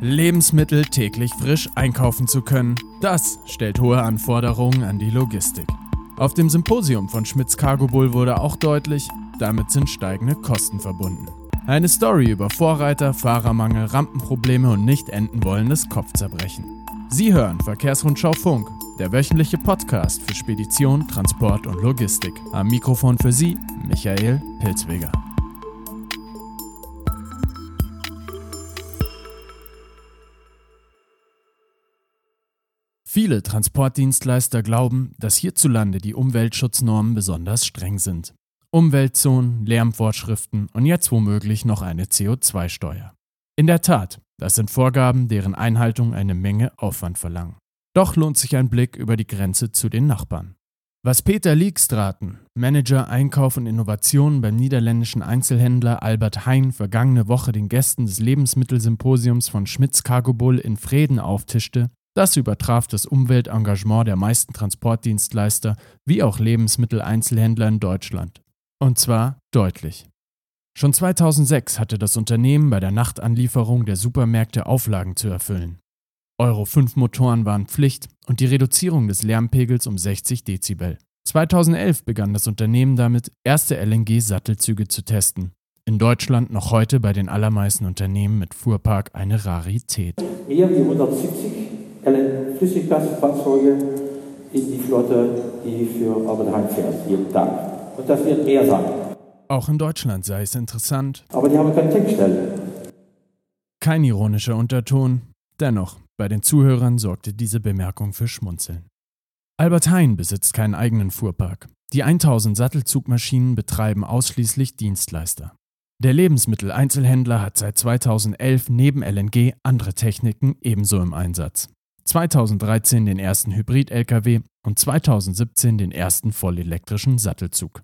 Lebensmittel täglich frisch einkaufen zu können, das stellt hohe Anforderungen an die Logistik. Auf dem Symposium von Schmitz Cargo Bull wurde auch deutlich, damit sind steigende Kosten verbunden. Eine Story über Vorreiter, Fahrermangel, Rampenprobleme und nicht enden wollendes Kopfzerbrechen. Sie hören Verkehrsrundschau Funk, der wöchentliche Podcast für Spedition, Transport und Logistik. Am Mikrofon für Sie Michael Pilzweger. Viele Transportdienstleister glauben, dass hierzulande die Umweltschutznormen besonders streng sind. Umweltzonen, Lärmvorschriften und jetzt womöglich noch eine CO2-Steuer. In der Tat, das sind Vorgaben, deren Einhaltung eine Menge Aufwand verlangen. Doch lohnt sich ein Blick über die Grenze zu den Nachbarn. Was Peter Liekstraten, Manager Einkauf und Innovation beim niederländischen Einzelhändler Albert Hein vergangene Woche den Gästen des Lebensmittelsymposiums von Schmitz Cargo Bull in Freden auftischte, das übertraf das Umweltengagement der meisten Transportdienstleister wie auch Lebensmitteleinzelhändler in Deutschland. Und zwar deutlich. Schon 2006 hatte das Unternehmen bei der Nachtanlieferung der Supermärkte Auflagen zu erfüllen. Euro 5 Motoren waren Pflicht und die Reduzierung des Lärmpegels um 60 Dezibel. 2011 begann das Unternehmen damit, erste LNG-Sattelzüge zu testen. In Deutschland noch heute bei den allermeisten Unternehmen mit Fuhrpark eine Rarität. Mehr wie 170 Flüssiggasfahrzeuge in die Flotte, die für Albert Heijn fährt, jeden Tag. Und das wird mehr sein. Auch in Deutschland sei es interessant. Aber die haben keine Tankstelle. Kein ironischer Unterton. Dennoch, bei den Zuhörern sorgte diese Bemerkung für Schmunzeln. Albert Heijn besitzt keinen eigenen Fuhrpark. Die 1000 Sattelzugmaschinen betreiben ausschließlich Dienstleister. Der Lebensmitteleinzelhändler hat seit 2011 neben LNG andere Techniken ebenso im Einsatz. 2013 den ersten Hybrid-Lkw und 2017 den ersten vollelektrischen Sattelzug.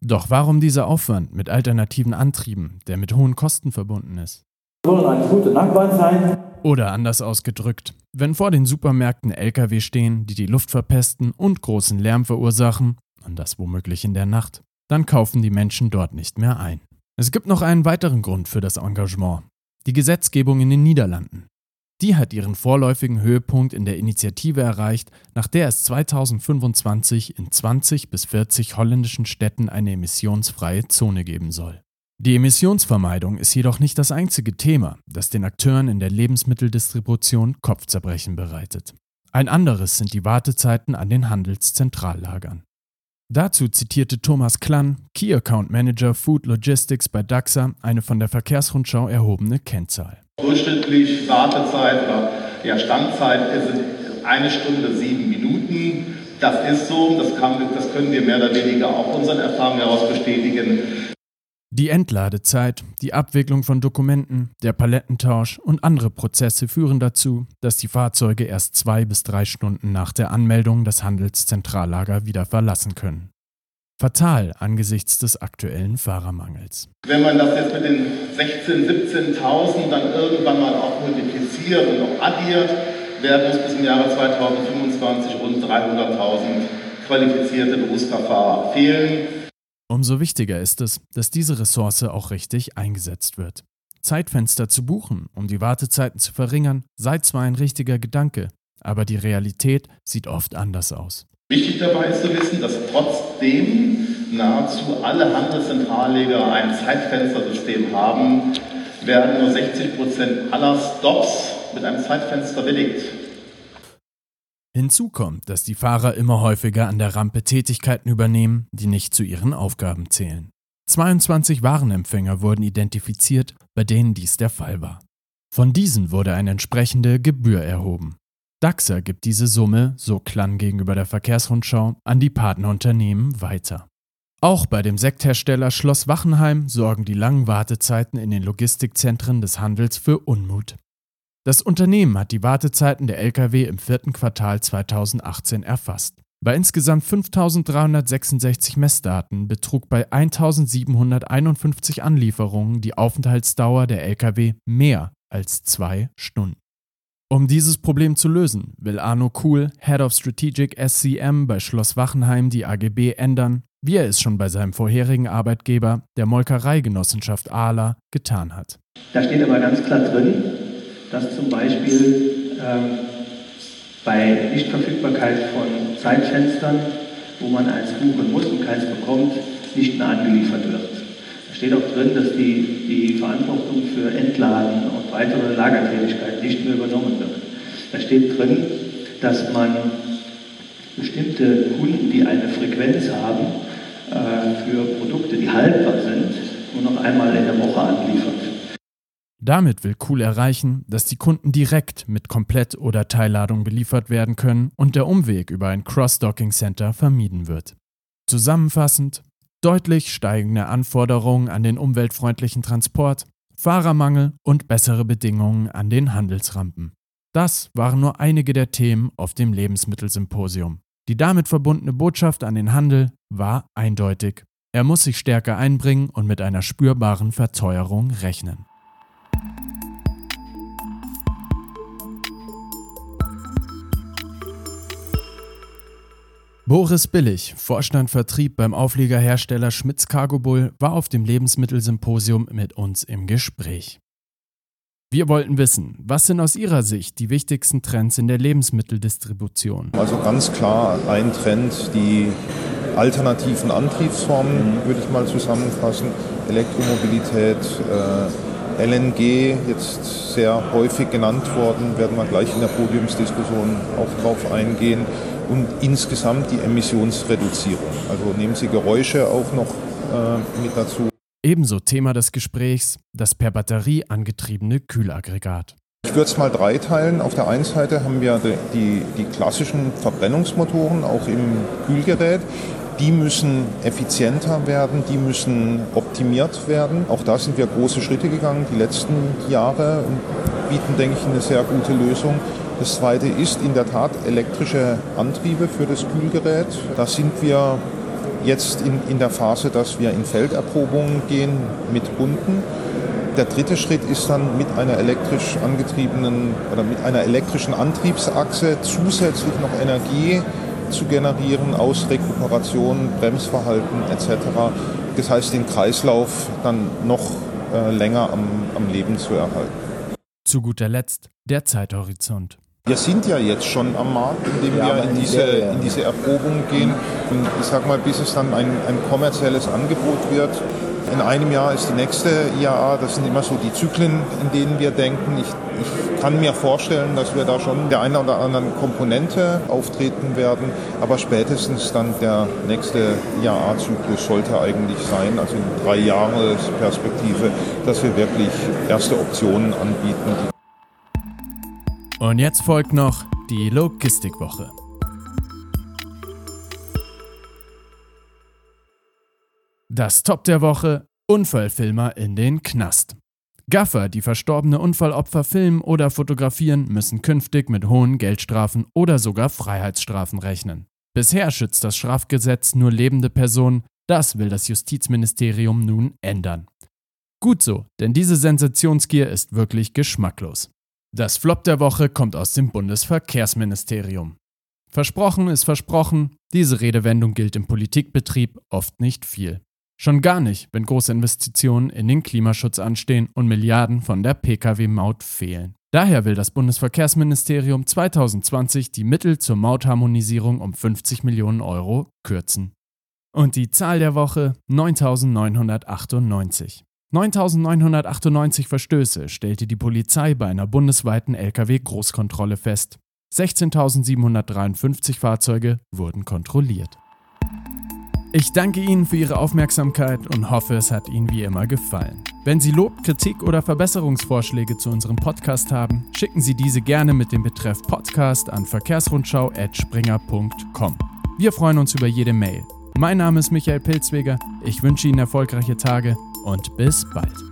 Doch warum dieser Aufwand mit alternativen Antrieben, der mit hohen Kosten verbunden ist? Sollen ein guter Nachbarn sein. Oder anders ausgedrückt, wenn vor den Supermärkten Lkw stehen, die die Luft verpesten und großen Lärm verursachen, und das womöglich in der Nacht, dann kaufen die Menschen dort nicht mehr ein. Es gibt noch einen weiteren Grund für das Engagement. Die Gesetzgebung in den Niederlanden. Die hat ihren vorläufigen Höhepunkt in der Initiative erreicht, nach der es 2025 in 20 bis 40 holländischen Städten eine emissionsfreie Zone geben soll. Die Emissionsvermeidung ist jedoch nicht das einzige Thema, das den Akteuren in der Lebensmitteldistribution Kopfzerbrechen bereitet. Ein anderes sind die Wartezeiten an den Handelszentrallagern. Dazu zitierte Thomas Klann, Key Account Manager Food Logistics bei DAXA, eine von der Verkehrsrundschau erhobene Kennzahl. Durchschnittlich Wartezeit oder ja, Standzeit ist eine Stunde sieben Minuten. Das ist so, das, kann, das können wir mehr oder weniger auch unseren Erfahrungen heraus bestätigen. Die Entladezeit, die Abwicklung von Dokumenten, der Palettentausch und andere Prozesse führen dazu, dass die Fahrzeuge erst zwei bis drei Stunden nach der Anmeldung das Handelszentrallager wieder verlassen können. Fatal angesichts des aktuellen Fahrermangels. Wenn man das jetzt mit den 16.000, 17.000 dann irgendwann mal auch multipliziert und auch addiert, werden uns bis im Jahre 2025 rund 300.000 qualifizierte Berufskraftfahrer fehlen. Umso wichtiger ist es, dass diese Ressource auch richtig eingesetzt wird. Zeitfenster zu buchen, um die Wartezeiten zu verringern, sei zwar ein richtiger Gedanke, aber die Realität sieht oft anders aus. Wichtig dabei ist zu wissen, dass trotzdem nahezu alle Handelszentralleger ein Zeitfenstersystem haben, werden nur 60 Prozent aller Stops mit einem Zeitfenster belegt. Hinzu kommt, dass die Fahrer immer häufiger an der Rampe Tätigkeiten übernehmen, die nicht zu ihren Aufgaben zählen. 22 Warenempfänger wurden identifiziert, bei denen dies der Fall war. Von diesen wurde eine entsprechende Gebühr erhoben. DAXA gibt diese Summe, so Klang gegenüber der Verkehrsrundschau, an die Partnerunternehmen weiter. Auch bei dem Sekthersteller Schloss Wachenheim sorgen die langen Wartezeiten in den Logistikzentren des Handels für Unmut. Das Unternehmen hat die Wartezeiten der Lkw im vierten Quartal 2018 erfasst. Bei insgesamt 5366 Messdaten betrug bei 1751 Anlieferungen die Aufenthaltsdauer der Lkw mehr als zwei Stunden. Um dieses Problem zu lösen, will Arno Kuhl, Head of Strategic SCM bei Schloss Wachenheim, die AGB ändern, wie er es schon bei seinem vorherigen Arbeitgeber, der Molkereigenossenschaft Ahler, getan hat. Da steht aber ganz klar drin, dass zum Beispiel ähm, bei Nichtverfügbarkeit von Zeitfenstern, wo man eins buchen muss und keins bekommt, nicht mehr angeliefert wird. Da steht auch drin, dass die, die Verantwortung für Entladen und weitere Lagertätigkeit nicht mehr übernommen wird. Da steht drin, dass man bestimmte Kunden, die eine Frequenz haben, äh, für Produkte, die haltbar sind, nur noch einmal in der Woche anliefert. Damit will Cool erreichen, dass die Kunden direkt mit Komplett- oder Teilladung beliefert werden können und der Umweg über ein Cross-Docking Center vermieden wird. Zusammenfassend, deutlich steigende Anforderungen an den umweltfreundlichen Transport, Fahrermangel und bessere Bedingungen an den Handelsrampen. Das waren nur einige der Themen auf dem Lebensmittelsymposium. Die damit verbundene Botschaft an den Handel war eindeutig. Er muss sich stärker einbringen und mit einer spürbaren Verteuerung rechnen. Boris Billig, Vorstand Vertrieb beim Aufliegerhersteller Schmitz Cargo Bull, war auf dem Lebensmittelsymposium mit uns im Gespräch. Wir wollten wissen, was sind aus Ihrer Sicht die wichtigsten Trends in der Lebensmitteldistribution? Also ganz klar ein Trend, die alternativen Antriebsformen, würde ich mal zusammenfassen. Elektromobilität, äh, LNG, jetzt sehr häufig genannt worden, werden wir gleich in der Podiumsdiskussion auch drauf eingehen. Und insgesamt die Emissionsreduzierung. Also nehmen Sie Geräusche auch noch äh, mit dazu. Ebenso Thema des Gesprächs das per Batterie angetriebene Kühlaggregat. Ich würde es mal dreiteilen. Auf der einen Seite haben wir die, die, die klassischen Verbrennungsmotoren auch im Kühlgerät. Die müssen effizienter werden, die müssen optimiert werden. Auch da sind wir große Schritte gegangen die letzten Jahre und bieten, denke ich, eine sehr gute Lösung. Das zweite ist in der Tat elektrische Antriebe für das Kühlgerät. Da sind wir jetzt in, in der Phase, dass wir in Felderprobungen gehen mit Kunden. Der dritte Schritt ist dann mit einer elektrisch angetriebenen oder mit einer elektrischen Antriebsachse zusätzlich noch Energie zu generieren aus Rekuperation, Bremsverhalten etc. Das heißt, den Kreislauf dann noch äh, länger am, am Leben zu erhalten. Zu guter Letzt der Zeithorizont. Wir sind ja jetzt schon am Markt, indem ja, wir in diese, in diese Erprobung gehen. Und ich sag mal, bis es dann ein, ein kommerzielles Angebot wird. In einem Jahr ist die nächste IAA, das sind immer so die Zyklen, in denen wir denken. Ich, ich kann mir vorstellen, dass wir da schon der einen oder anderen Komponente auftreten werden, aber spätestens dann der nächste IAA-Zyklus sollte eigentlich sein, also in drei Jahresperspektive, dass wir wirklich erste Optionen anbieten, und jetzt folgt noch die Logistikwoche. Das Top der Woche: Unfallfilmer in den Knast. Gaffer, die verstorbene Unfallopfer filmen oder fotografieren, müssen künftig mit hohen Geldstrafen oder sogar Freiheitsstrafen rechnen. Bisher schützt das Strafgesetz nur lebende Personen, das will das Justizministerium nun ändern. Gut so, denn diese Sensationsgier ist wirklich geschmacklos. Das Flop der Woche kommt aus dem Bundesverkehrsministerium. Versprochen ist versprochen, diese Redewendung gilt im Politikbetrieb oft nicht viel. Schon gar nicht, wenn große Investitionen in den Klimaschutz anstehen und Milliarden von der Pkw-Maut fehlen. Daher will das Bundesverkehrsministerium 2020 die Mittel zur Mautharmonisierung um 50 Millionen Euro kürzen. Und die Zahl der Woche 9998. 9.998 Verstöße stellte die Polizei bei einer bundesweiten Lkw-Großkontrolle fest. 16.753 Fahrzeuge wurden kontrolliert. Ich danke Ihnen für Ihre Aufmerksamkeit und hoffe, es hat Ihnen wie immer gefallen. Wenn Sie Lob, Kritik oder Verbesserungsvorschläge zu unserem Podcast haben, schicken Sie diese gerne mit dem Betreff Podcast an verkehrsrundschau.springer.com. Wir freuen uns über jede Mail. Mein Name ist Michael Pilzweger. Ich wünsche Ihnen erfolgreiche Tage und bis bald.